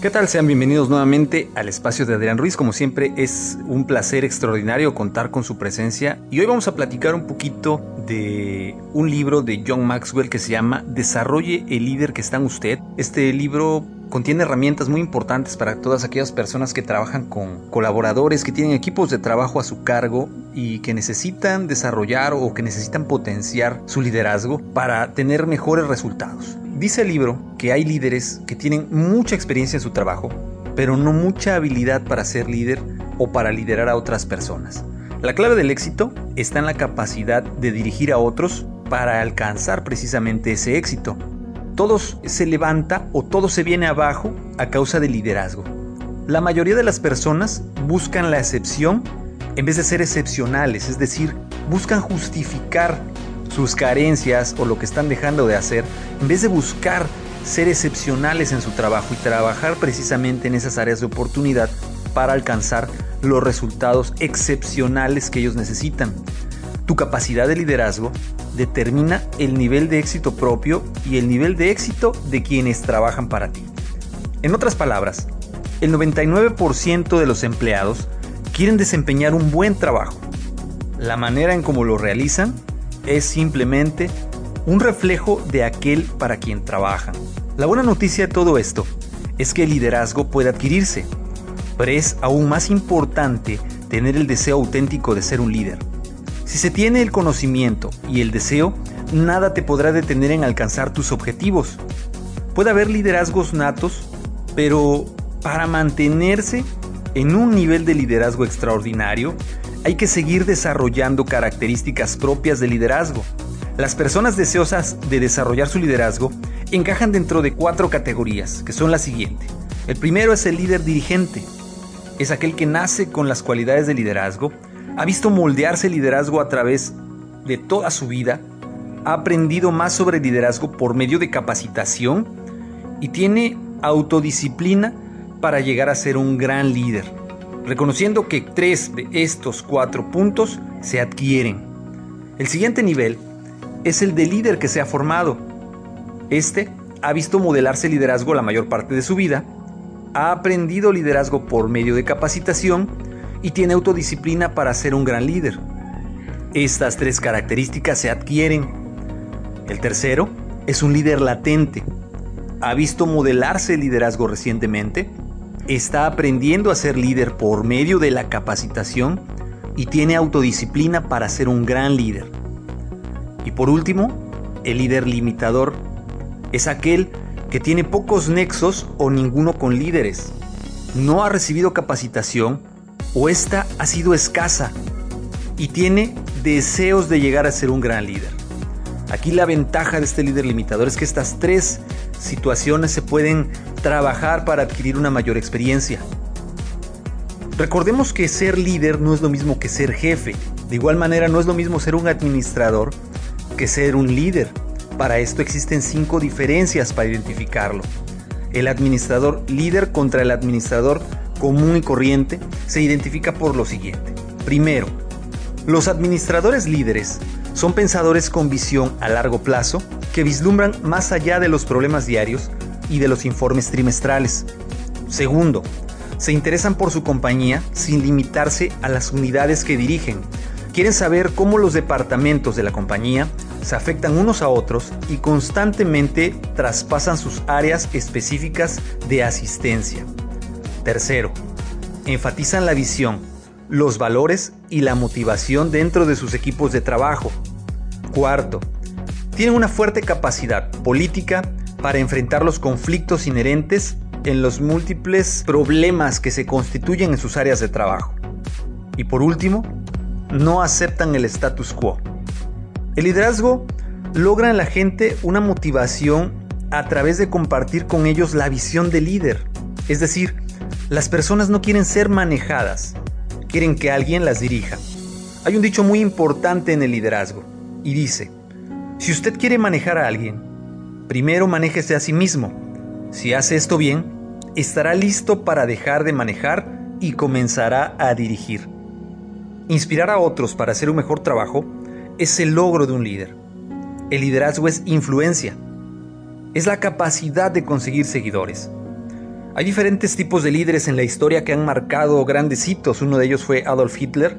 ¿Qué tal? Sean bienvenidos nuevamente al espacio de Adrián Ruiz. Como siempre es un placer extraordinario contar con su presencia y hoy vamos a platicar un poquito de un libro de John Maxwell que se llama Desarrolle el líder que está en usted. Este libro contiene herramientas muy importantes para todas aquellas personas que trabajan con colaboradores, que tienen equipos de trabajo a su cargo y que necesitan desarrollar o que necesitan potenciar su liderazgo para tener mejores resultados. Dice el libro que hay líderes que tienen mucha experiencia en su trabajo, pero no mucha habilidad para ser líder o para liderar a otras personas. La clave del éxito está en la capacidad de dirigir a otros para alcanzar precisamente ese éxito. Todo se levanta o todo se viene abajo a causa del liderazgo. La mayoría de las personas buscan la excepción en vez de ser excepcionales, es decir, buscan justificar sus carencias o lo que están dejando de hacer, en vez de buscar ser excepcionales en su trabajo y trabajar precisamente en esas áreas de oportunidad para alcanzar los resultados excepcionales que ellos necesitan. Tu capacidad de liderazgo determina el nivel de éxito propio y el nivel de éxito de quienes trabajan para ti. En otras palabras, el 99% de los empleados quieren desempeñar un buen trabajo. La manera en cómo lo realizan es simplemente un reflejo de aquel para quien trabajan. La buena noticia de todo esto es que el liderazgo puede adquirirse, pero es aún más importante tener el deseo auténtico de ser un líder. Si se tiene el conocimiento y el deseo, nada te podrá detener en alcanzar tus objetivos. Puede haber liderazgos natos, pero para mantenerse en un nivel de liderazgo extraordinario, hay que seguir desarrollando características propias de liderazgo. Las personas deseosas de desarrollar su liderazgo encajan dentro de cuatro categorías, que son las siguientes. El primero es el líder dirigente. Es aquel que nace con las cualidades de liderazgo, ha visto moldearse el liderazgo a través de toda su vida, ha aprendido más sobre liderazgo por medio de capacitación y tiene autodisciplina para llegar a ser un gran líder reconociendo que tres de estos cuatro puntos se adquieren. El siguiente nivel es el de líder que se ha formado. Este ha visto modelarse liderazgo la mayor parte de su vida, ha aprendido liderazgo por medio de capacitación y tiene autodisciplina para ser un gran líder. Estas tres características se adquieren. El tercero es un líder latente. Ha visto modelarse el liderazgo recientemente está aprendiendo a ser líder por medio de la capacitación y tiene autodisciplina para ser un gran líder. Y por último, el líder limitador es aquel que tiene pocos nexos o ninguno con líderes. No ha recibido capacitación o esta ha sido escasa y tiene deseos de llegar a ser un gran líder. Aquí la ventaja de este líder limitador es que estas tres situaciones se pueden trabajar para adquirir una mayor experiencia. Recordemos que ser líder no es lo mismo que ser jefe. De igual manera no es lo mismo ser un administrador que ser un líder. Para esto existen cinco diferencias para identificarlo. El administrador líder contra el administrador común y corriente se identifica por lo siguiente. Primero, los administradores líderes son pensadores con visión a largo plazo que vislumbran más allá de los problemas diarios y de los informes trimestrales. Segundo, se interesan por su compañía sin limitarse a las unidades que dirigen. Quieren saber cómo los departamentos de la compañía se afectan unos a otros y constantemente traspasan sus áreas específicas de asistencia. Tercero, enfatizan la visión, los valores y la motivación dentro de sus equipos de trabajo. Cuarto, tienen una fuerte capacidad política para enfrentar los conflictos inherentes en los múltiples problemas que se constituyen en sus áreas de trabajo. Y por último, no aceptan el status quo. El liderazgo logra en la gente una motivación a través de compartir con ellos la visión del líder. Es decir, las personas no quieren ser manejadas, quieren que alguien las dirija. Hay un dicho muy importante en el liderazgo y dice, si usted quiere manejar a alguien, primero manéjese a sí mismo. Si hace esto bien, estará listo para dejar de manejar y comenzará a dirigir. Inspirar a otros para hacer un mejor trabajo es el logro de un líder. El liderazgo es influencia. Es la capacidad de conseguir seguidores. Hay diferentes tipos de líderes en la historia que han marcado grandes hitos. Uno de ellos fue Adolf Hitler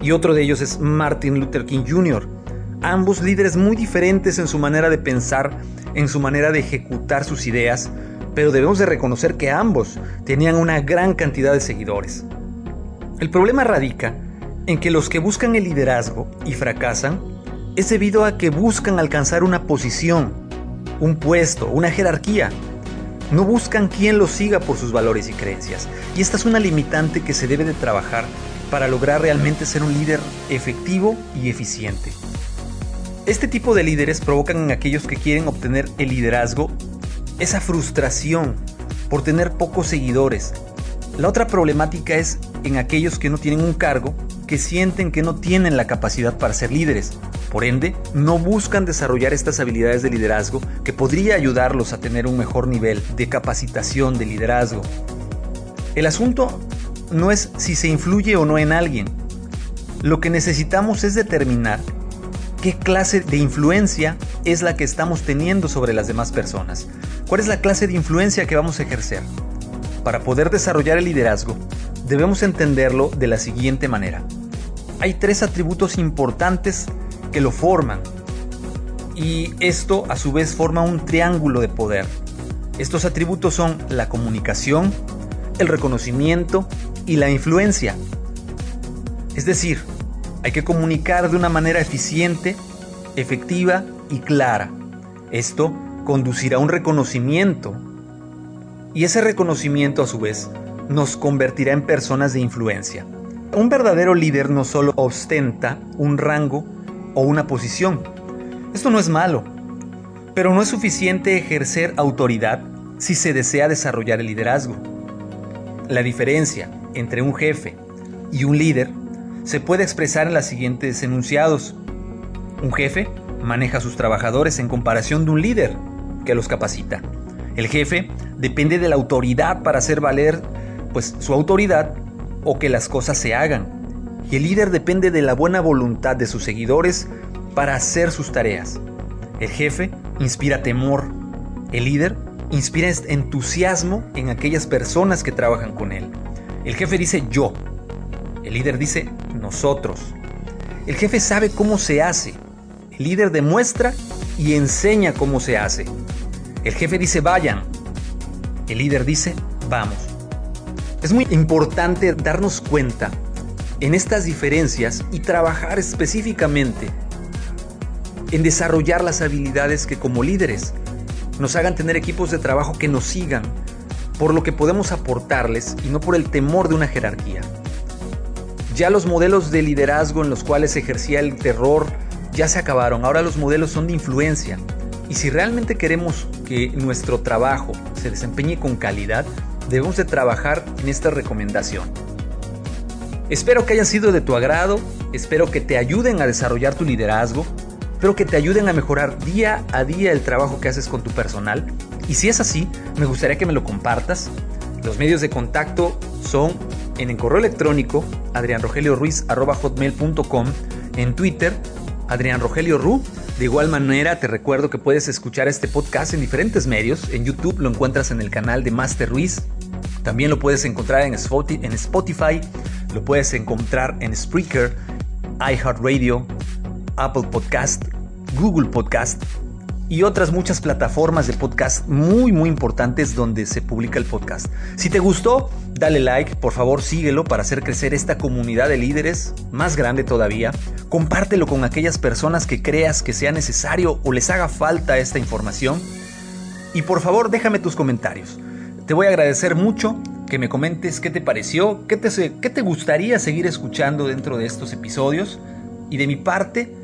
y otro de ellos es Martin Luther King Jr. Ambos líderes muy diferentes en su manera de pensar, en su manera de ejecutar sus ideas, pero debemos de reconocer que ambos tenían una gran cantidad de seguidores. El problema radica en que los que buscan el liderazgo y fracasan es debido a que buscan alcanzar una posición, un puesto, una jerarquía. No buscan quien los siga por sus valores y creencias. Y esta es una limitante que se debe de trabajar para lograr realmente ser un líder efectivo y eficiente. Este tipo de líderes provocan en aquellos que quieren obtener el liderazgo esa frustración por tener pocos seguidores. La otra problemática es en aquellos que no tienen un cargo, que sienten que no tienen la capacidad para ser líderes. Por ende, no buscan desarrollar estas habilidades de liderazgo que podría ayudarlos a tener un mejor nivel de capacitación de liderazgo. El asunto no es si se influye o no en alguien. Lo que necesitamos es determinar qué clase de influencia es la que estamos teniendo sobre las demás personas. ¿Cuál es la clase de influencia que vamos a ejercer? Para poder desarrollar el liderazgo, debemos entenderlo de la siguiente manera. Hay tres atributos importantes que lo forman y esto a su vez forma un triángulo de poder. Estos atributos son la comunicación, el reconocimiento y la influencia. Es decir, hay que comunicar de una manera eficiente, efectiva y clara. Esto conducirá a un reconocimiento y ese reconocimiento a su vez nos convertirá en personas de influencia. Un verdadero líder no solo ostenta un rango o una posición. Esto no es malo, pero no es suficiente ejercer autoridad si se desea desarrollar el liderazgo. La diferencia entre un jefe y un líder se puede expresar en los siguientes enunciados. Un jefe maneja a sus trabajadores en comparación de un líder que los capacita. El jefe depende de la autoridad para hacer valer pues su autoridad o que las cosas se hagan. Y el líder depende de la buena voluntad de sus seguidores para hacer sus tareas. El jefe inspira temor. El líder inspira entusiasmo en aquellas personas que trabajan con él. El jefe dice yo. El líder dice nosotros. El jefe sabe cómo se hace. El líder demuestra y enseña cómo se hace. El jefe dice vayan. El líder dice vamos. Es muy importante darnos cuenta en estas diferencias y trabajar específicamente en desarrollar las habilidades que como líderes nos hagan tener equipos de trabajo que nos sigan por lo que podemos aportarles y no por el temor de una jerarquía. Ya los modelos de liderazgo en los cuales se ejercía el terror ya se acabaron, ahora los modelos son de influencia. Y si realmente queremos que nuestro trabajo se desempeñe con calidad, debemos de trabajar en esta recomendación. Espero que hayan sido de tu agrado, espero que te ayuden a desarrollar tu liderazgo, espero que te ayuden a mejorar día a día el trabajo que haces con tu personal. Y si es así, me gustaría que me lo compartas. Los medios de contacto son en el correo electrónico adrianrogelioruiz.com, en Twitter Adrián Rogelio Ru. De igual manera, te recuerdo que puedes escuchar este podcast en diferentes medios. En YouTube lo encuentras en el canal de Master Ruiz. También lo puedes encontrar en Spotify, lo puedes encontrar en Spreaker, iHeartRadio, Apple Podcast, Google Podcast y otras muchas plataformas de podcast muy muy importantes donde se publica el podcast. Si te gustó, dale like, por favor síguelo para hacer crecer esta comunidad de líderes más grande todavía. Compártelo con aquellas personas que creas que sea necesario o les haga falta esta información. Y por favor déjame tus comentarios. Te voy a agradecer mucho que me comentes qué te pareció, qué te, qué te gustaría seguir escuchando dentro de estos episodios. Y de mi parte,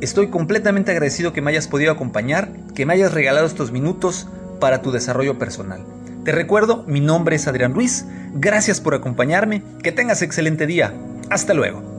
Estoy completamente agradecido que me hayas podido acompañar, que me hayas regalado estos minutos para tu desarrollo personal. Te recuerdo, mi nombre es Adrián Ruiz, gracias por acompañarme, que tengas excelente día, hasta luego.